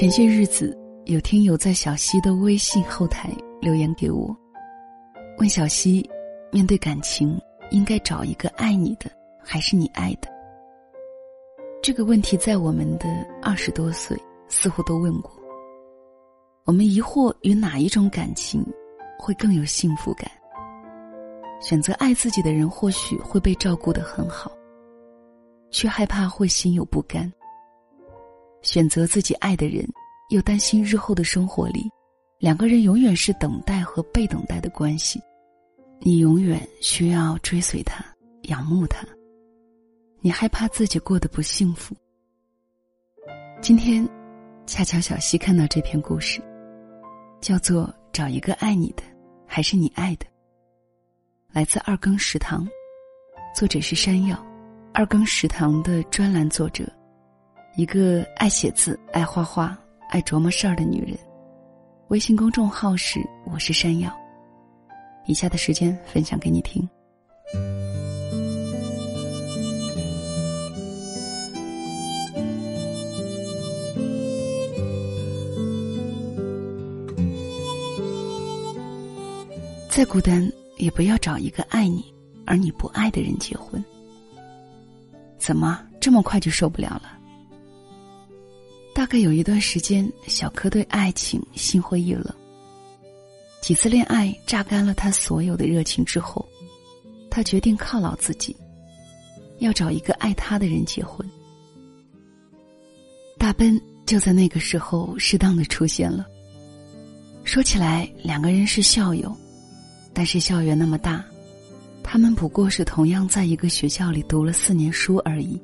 前些日子，有听友在小溪的微信后台留言给我，问小溪：面对感情，应该找一个爱你的，还是你爱的？这个问题在我们的二十多岁似乎都问过。我们疑惑与哪一种感情会更有幸福感？选择爱自己的人，或许会被照顾得很好，却害怕会心有不甘；选择自己爱的人，又担心日后的生活里，两个人永远是等待和被等待的关系，你永远需要追随他、仰慕他，你害怕自己过得不幸福。今天，恰巧小溪看到这篇故事，叫做“找一个爱你的，还是你爱的”。来自二更食堂，作者是山药，二更食堂的专栏作者，一个爱写字、爱画画、爱琢磨事儿的女人。微信公众号是我是山药。以下的时间分享给你听。再孤单。也不要找一个爱你而你不爱的人结婚。怎么这么快就受不了了？大概有一段时间，小柯对爱情心灰意冷。几次恋爱榨干了他所有的热情之后，他决定犒劳自己，要找一个爱他的人结婚。大奔就在那个时候适当的出现了。说起来，两个人是校友。但是校园那么大，他们不过是同样在一个学校里读了四年书而已。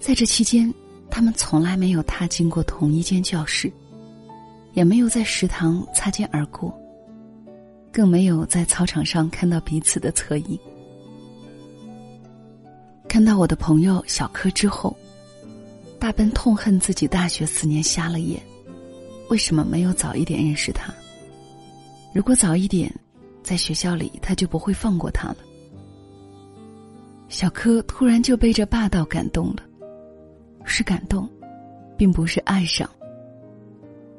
在这期间，他们从来没有踏进过同一间教室，也没有在食堂擦肩而过，更没有在操场上看到彼此的侧影。看到我的朋友小柯之后，大奔痛恨自己大学四年瞎了眼，为什么没有早一点认识他？如果早一点。在学校里，他就不会放过他了。小柯突然就被这霸道感动了，是感动，并不是爱上。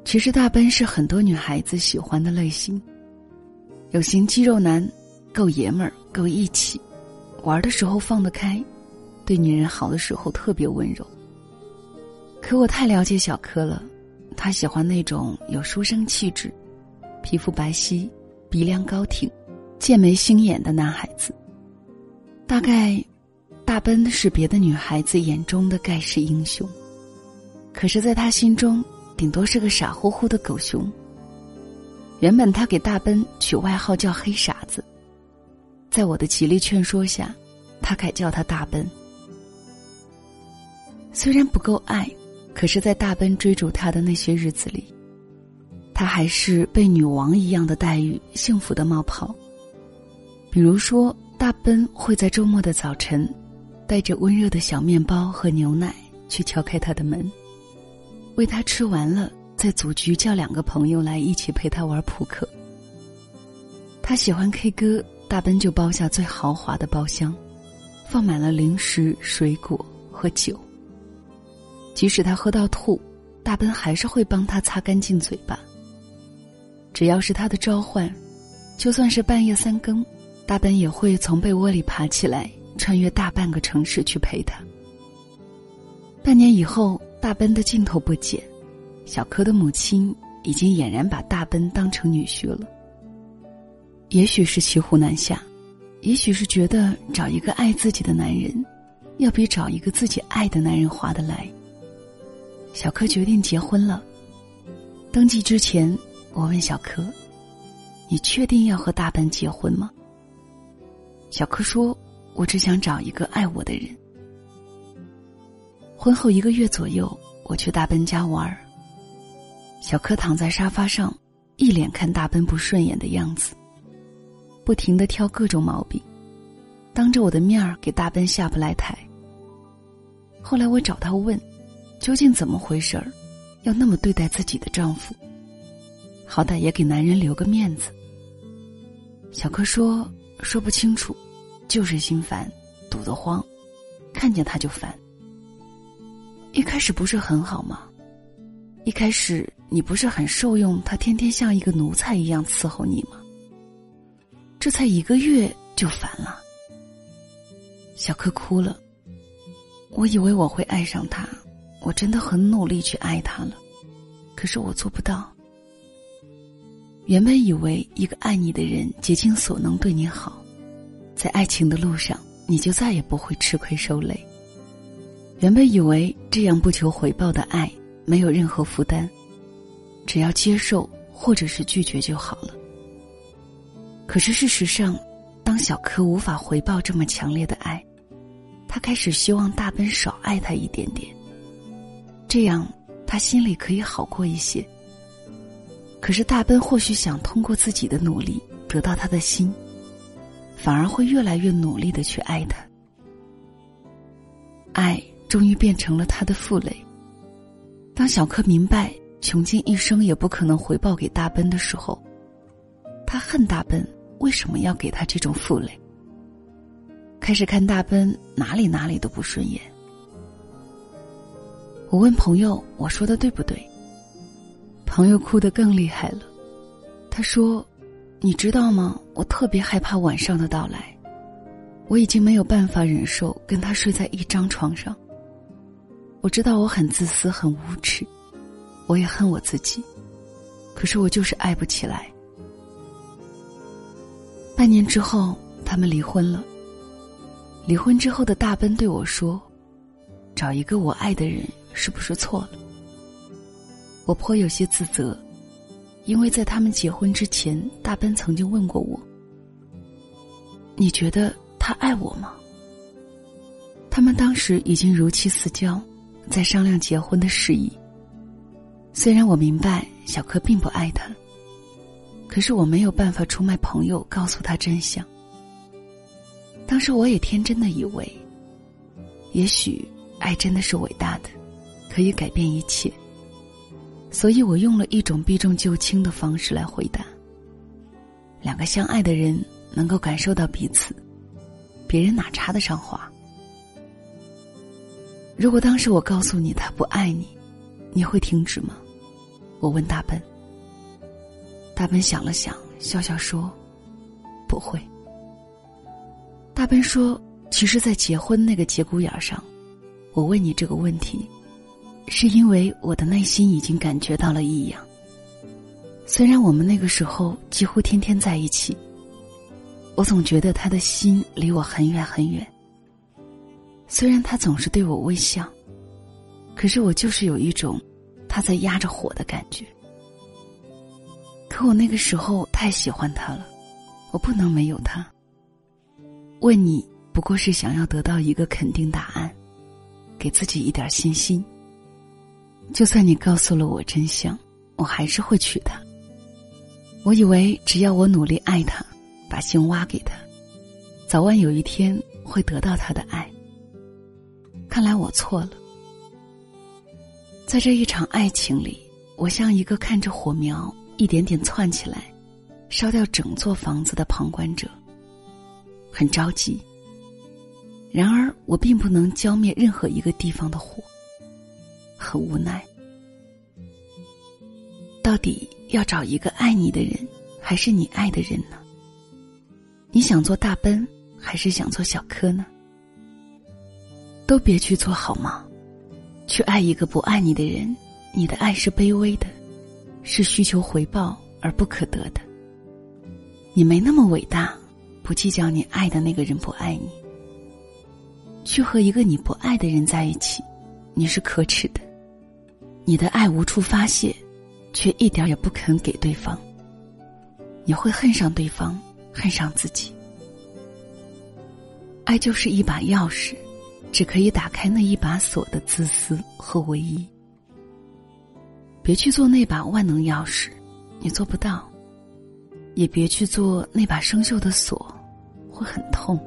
其实大奔是很多女孩子喜欢的类型，有型肌肉男，够爷们儿，够义气，玩的时候放得开，对女人好的时候特别温柔。可我太了解小柯了，他喜欢那种有书生气质，皮肤白皙。鼻梁高挺、剑眉星眼的男孩子，大概大奔是别的女孩子眼中的盖世英雄，可是，在他心中，顶多是个傻乎乎的狗熊。原本他给大奔取外号叫“黑傻子”，在我的极力劝说下，他改叫他大奔。虽然不够爱，可是，在大奔追逐他的那些日子里。他还是被女王一样的待遇，幸福的冒泡。比如说，大奔会在周末的早晨，带着温热的小面包和牛奶去敲开他的门，喂他吃完了，再组局叫两个朋友来一起陪他玩扑克。他喜欢 K 歌，大奔就包下最豪华的包厢，放满了零食、水果和酒。即使他喝到吐，大奔还是会帮他擦干净嘴巴。只要是他的召唤，就算是半夜三更，大奔也会从被窝里爬起来，穿越大半个城市去陪他。半年以后，大奔的劲头不减，小柯的母亲已经俨然把大奔当成女婿了。也许是骑虎难下，也许是觉得找一个爱自己的男人，要比找一个自己爱的男人划得来。小柯决定结婚了。登记之前。我问小柯：“你确定要和大奔结婚吗？”小柯说：“我只想找一个爱我的人。”婚后一个月左右，我去大奔家玩儿。小柯躺在沙发上，一脸看大奔不顺眼的样子，不停的挑各种毛病，当着我的面儿给大奔下不来台。后来我找他问：“究竟怎么回事儿？要那么对待自己的丈夫？”好歹也给男人留个面子。小柯说：“说不清楚，就是心烦，堵得慌，看见他就烦。一开始不是很好吗？一开始你不是很受用，他天天像一个奴才一样伺候你吗？这才一个月就烦了。小柯哭了。我以为我会爱上他，我真的很努力去爱他了，可是我做不到。原本以为一个爱你的人竭尽所能对你好，在爱情的路上你就再也不会吃亏受累。原本以为这样不求回报的爱没有任何负担，只要接受或者是拒绝就好了。可是事实上，当小柯无法回报这么强烈的爱。他开始希望大奔少爱他一点点，这样他心里可以好过一些。可是大奔或许想通过自己的努力得到他的心，反而会越来越努力的去爱他。爱终于变成了他的负累。当小柯明白穷尽一生也不可能回报给大奔的时候，他恨大奔为什么要给他这种负累。开始看大奔哪里哪里都不顺眼。我问朋友：“我说的对不对？”朋友哭得更厉害了。他说：“你知道吗？我特别害怕晚上的到来。我已经没有办法忍受跟他睡在一张床上。我知道我很自私，很无耻，我也恨我自己。可是我就是爱不起来。”半年之后，他们离婚了。离婚之后的大奔对我说：“找一个我爱的人是不是错了？”我颇有些自责，因为在他们结婚之前，大奔曾经问过我：“你觉得他爱我吗？”他们当时已经如漆似胶，在商量结婚的事宜。虽然我明白小柯并不爱他，可是我没有办法出卖朋友，告诉他真相。当时我也天真的以为，也许爱真的是伟大的，可以改变一切。所以我用了一种避重就轻的方式来回答。两个相爱的人能够感受到彼此，别人哪插得上话？如果当时我告诉你他不爱你，你会停止吗？我问大奔。大奔想了想，笑笑说：“不会。”大奔说：“其实，在结婚那个节骨眼上，我问你这个问题，是因为我的内心已经感觉到了异样。虽然我们那个时候几乎天天在一起，我总觉得他的心离我很远很远。虽然他总是对我微笑，可是我就是有一种他在压着火的感觉。可我那个时候太喜欢他了，我不能没有他。”问你不过是想要得到一个肯定答案，给自己一点信心。就算你告诉了我真相，我还是会娶她。我以为只要我努力爱她，把心挖给她，早晚有一天会得到她的爱。看来我错了。在这一场爱情里，我像一个看着火苗一点点窜起来，烧掉整座房子的旁观者。很着急，然而我并不能浇灭任何一个地方的火。很无奈，到底要找一个爱你的人，还是你爱的人呢？你想做大奔，还是想做小柯呢？都别去做好吗？去爱一个不爱你的人，你的爱是卑微的，是需求回报而不可得的。你没那么伟大。不计较你爱的那个人不爱你，去和一个你不爱的人在一起，你是可耻的。你的爱无处发泄，却一点也不肯给对方。你会恨上对方，恨上自己。爱就是一把钥匙，只可以打开那一把锁的自私和唯一。别去做那把万能钥匙，你做不到。也别去做那把生锈的锁，会很痛。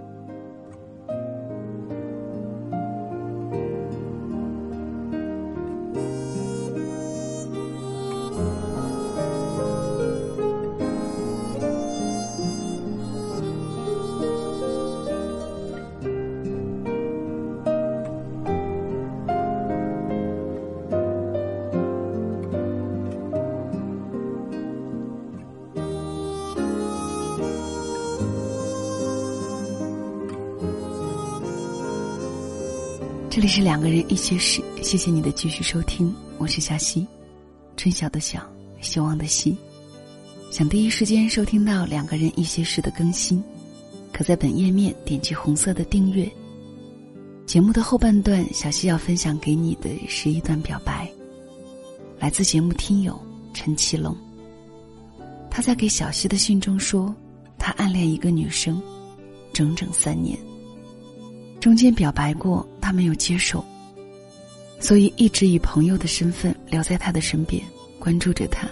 这是两个人一些事，谢谢你的继续收听，我是小溪，春晓的晓，希望的希。想第一时间收听到两个人一些事的更新，可在本页面点击红色的订阅。节目的后半段，小溪要分享给你的是一段表白，来自节目听友陈奇龙。他在给小溪的信中说，他暗恋一个女生，整整三年。中间表白过，他没有接受，所以一直以朋友的身份留在他的身边，关注着他。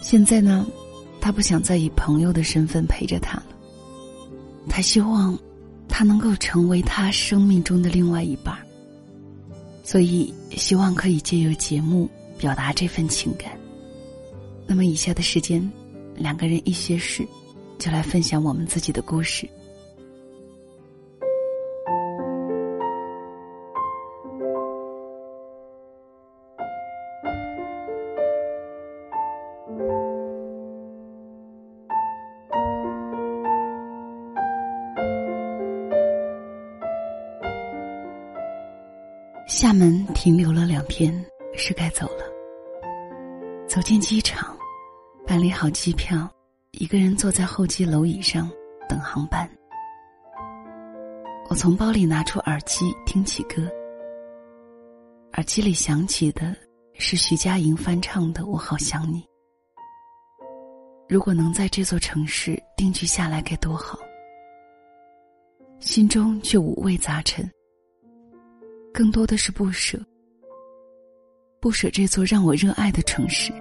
现在呢，他不想再以朋友的身份陪着他了。他希望，他能够成为他生命中的另外一半所以希望可以借由节目表达这份情感。那么，以下的时间，两个人一些事，就来分享我们自己的故事。厦门停留了两天，是该走了。走进机场，办理好机票，一个人坐在候机楼椅上等航班。我从包里拿出耳机听起歌，耳机里响起的是徐佳莹翻唱的《我好想你》。如果能在这座城市定居下来该多好，心中却五味杂陈。更多的是不舍，不舍这座让我热爱的城市，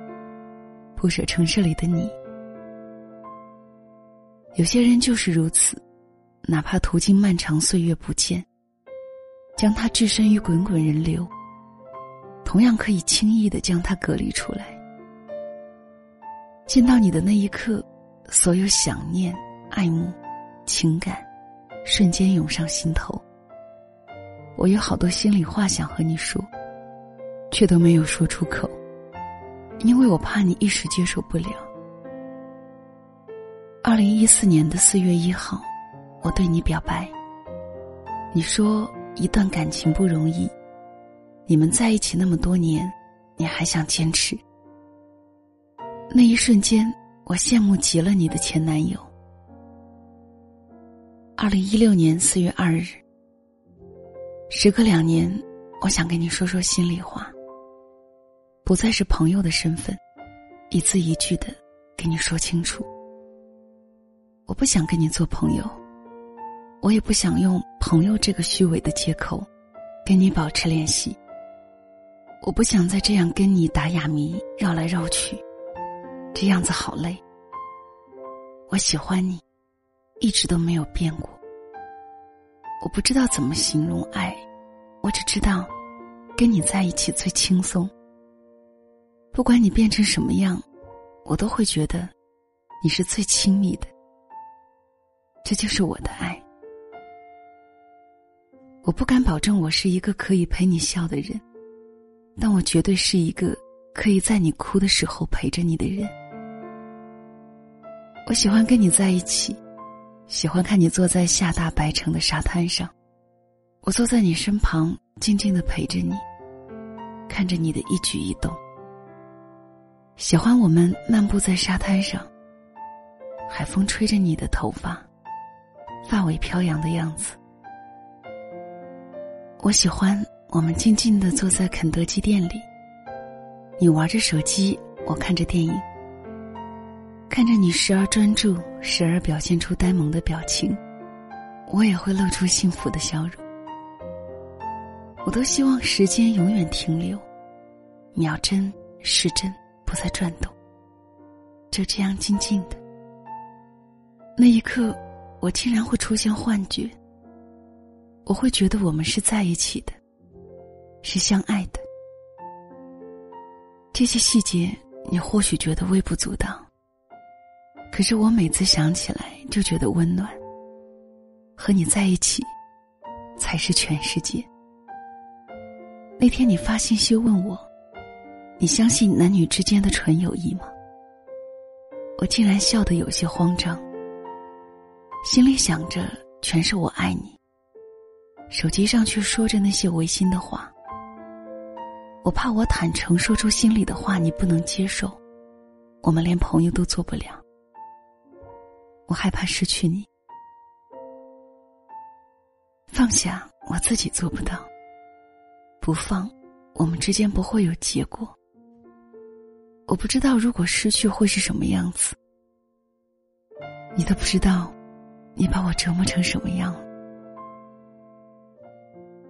不舍城市里的你。有些人就是如此，哪怕途经漫长岁月不见，将他置身于滚滚人流，同样可以轻易的将他隔离出来。见到你的那一刻，所有想念、爱慕、情感，瞬间涌上心头。我有好多心里话想和你说，却都没有说出口，因为我怕你一时接受不了。二零一四年的四月一号，我对你表白。你说一段感情不容易，你们在一起那么多年，你还想坚持？那一瞬间，我羡慕极了你的前男友。二零一六年四月二日。时隔两年，我想跟你说说心里话。不再是朋友的身份，一字一句的跟你说清楚。我不想跟你做朋友，我也不想用朋友这个虚伪的借口跟你保持联系。我不想再这样跟你打哑谜，绕来绕去，这样子好累。我喜欢你，一直都没有变过。我不知道怎么形容爱，我只知道，跟你在一起最轻松。不管你变成什么样，我都会觉得，你是最亲密的。这就是我的爱。我不敢保证我是一个可以陪你笑的人，但我绝对是一个可以在你哭的时候陪着你的人。我喜欢跟你在一起。喜欢看你坐在厦大白城的沙滩上，我坐在你身旁，静静的陪着你，看着你的一举一动。喜欢我们漫步在沙滩上，海风吹着你的头发，发尾飘扬的样子。我喜欢我们静静的坐在肯德基店里，你玩着手机，我看着电影。看着你时而专注，时而表现出呆萌的表情，我也会露出幸福的笑容。我都希望时间永远停留，秒针、时针不再转动，就这样静静的。那一刻，我竟然会出现幻觉。我会觉得我们是在一起的，是相爱的。这些细节，你或许觉得微不足道。可是我每次想起来就觉得温暖。和你在一起，才是全世界。那天你发信息问我，你相信男女之间的纯友谊吗？我竟然笑得有些慌张，心里想着全是我爱你，手机上却说着那些违心的话。我怕我坦诚说出心里的话，你不能接受，我们连朋友都做不了。我害怕失去你，放下我自己做不到，不放，我们之间不会有结果。我不知道如果失去会是什么样子，你都不知道，你把我折磨成什么样了。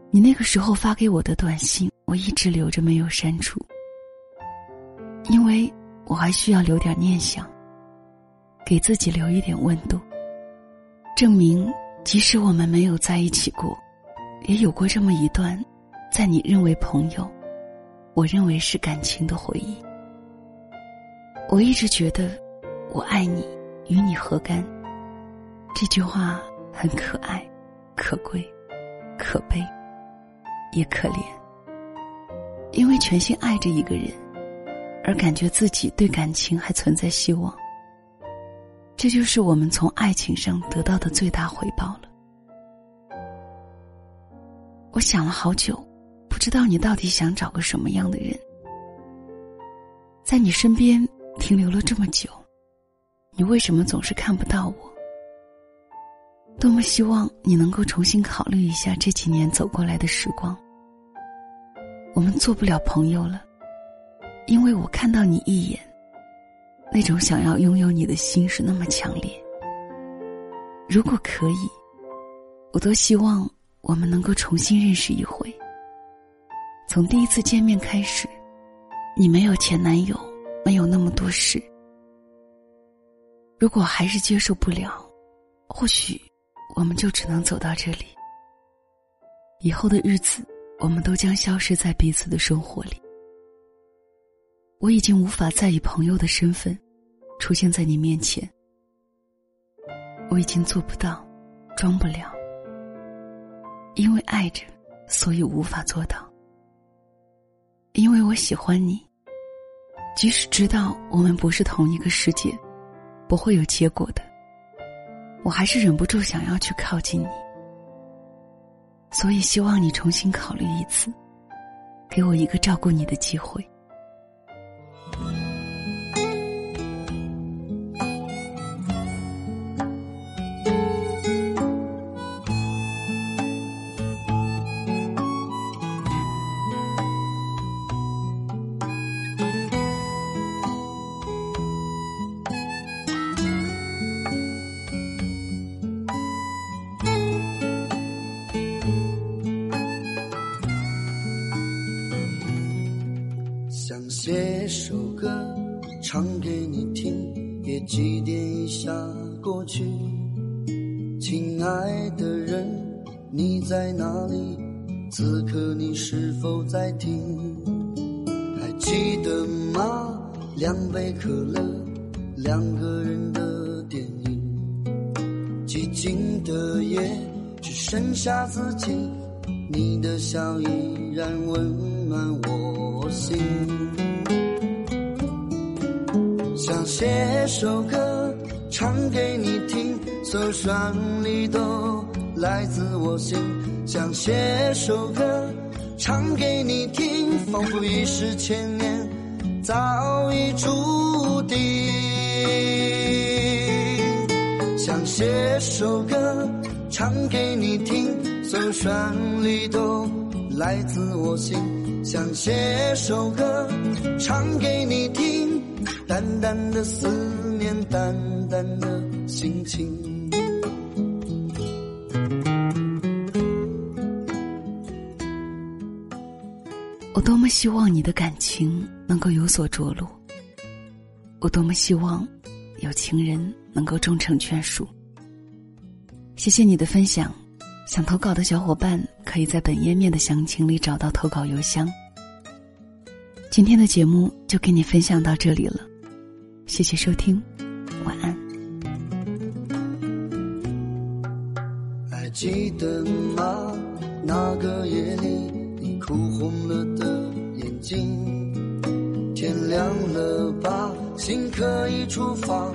你那个时候发给我的短信，我一直留着没有删除，因为我还需要留点念想，给自己留一点温度，证明即使我们没有在一起过，也有过这么一段，在你认为朋友，我认为是感情的回忆。我一直觉得，我爱你，与你何干？这句话很可爱，可贵，可悲。也可怜，因为全心爱着一个人，而感觉自己对感情还存在希望。这就是我们从爱情上得到的最大回报了。我想了好久，不知道你到底想找个什么样的人，在你身边停留了这么久，你为什么总是看不到我？多么希望你能够重新考虑一下这几年走过来的时光。我们做不了朋友了，因为我看到你一眼，那种想要拥有你的心是那么强烈。如果可以，我多希望我们能够重新认识一回。从第一次见面开始，你没有前男友，没有那么多事。如果还是接受不了，或许。我们就只能走到这里。以后的日子，我们都将消失在彼此的生活里。我已经无法再以朋友的身份出现在你面前。我已经做不到，装不了。因为爱着，所以无法做到。因为我喜欢你，即使知道我们不是同一个世界，不会有结果的。我还是忍不住想要去靠近你，所以希望你重新考虑一次，给我一个照顾你的机会。想写首歌唱给你听，也祭奠一下过去。亲爱的人，你在哪里？此刻你是否在听？还记得吗？两杯可乐，两个人的电影。寂静的夜，只剩下自己，你的笑依然温暖我心。想写首歌唱给你听，所有旋律都来自我心。想写首歌唱给你听，仿佛一世千年早已注定。想写首歌唱给你听，所有旋律都来自我心。想写首歌唱给你听。淡淡的思念，淡淡的心情。我多么希望你的感情能够有所着落。我多么希望有情人能够终成眷属。谢谢你的分享，想投稿的小伙伴可以在本页面的详情里找到投稿邮箱。今天的节目就给你分享到这里了。谢谢收听，晚安。还记得吗？那个夜里，你哭红了的眼睛。天亮了吧，心可以出发，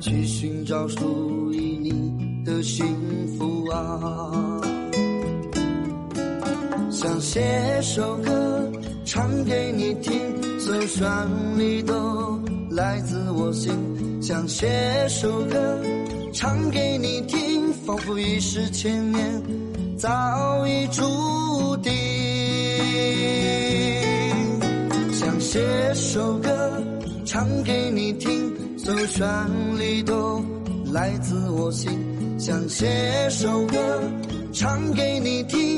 去寻找属于你的幸福啊。想写首歌唱给你听，所有旋律都来自我心。想写首歌唱给你听，仿佛一世千年早已注定。想写首歌唱给你听，所有旋律都来自我心。想写首歌唱给你听。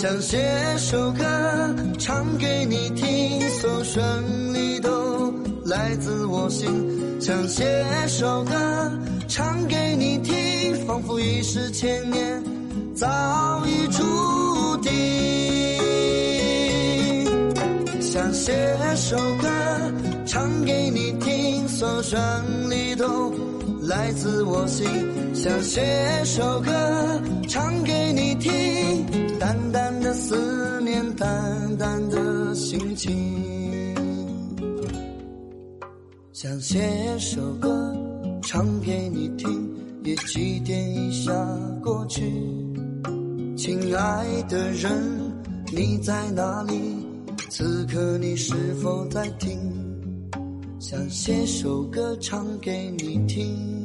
想写首歌唱给你听，所有旋律都来自我心。想写首歌唱给你听，仿佛一世千年早已注定。想写首歌唱给你听，所有旋律都来自我心。想写首歌想写首歌唱给你听，也祭奠一下过去。亲爱的人，你在哪里？此刻你是否在听？想写首歌唱给你听。